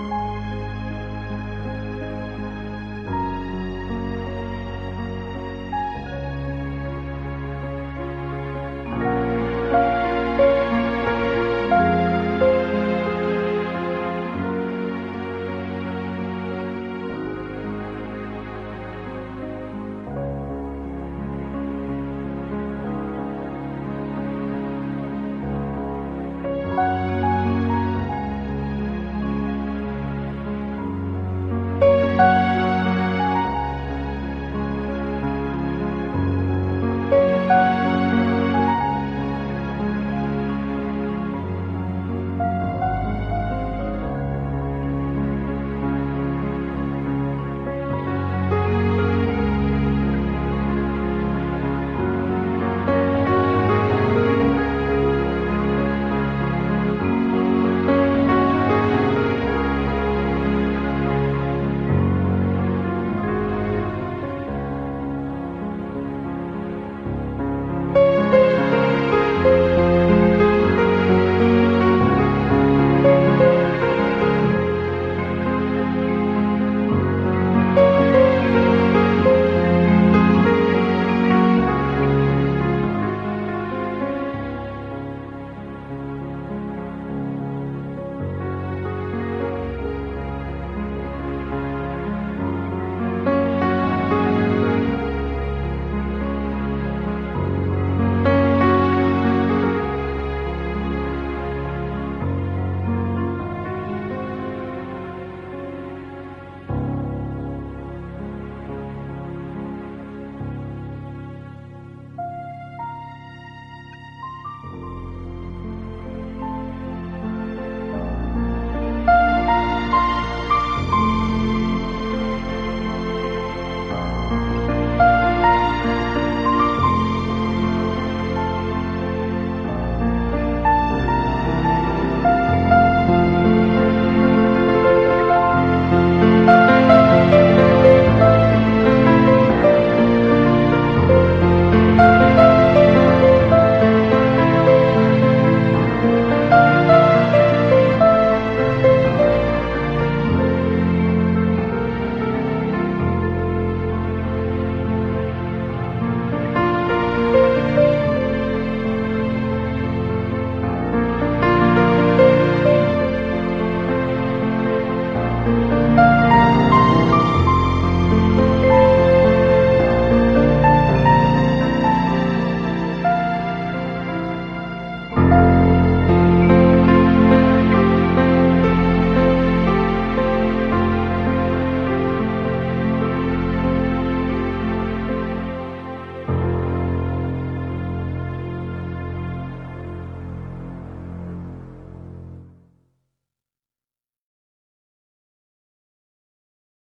Música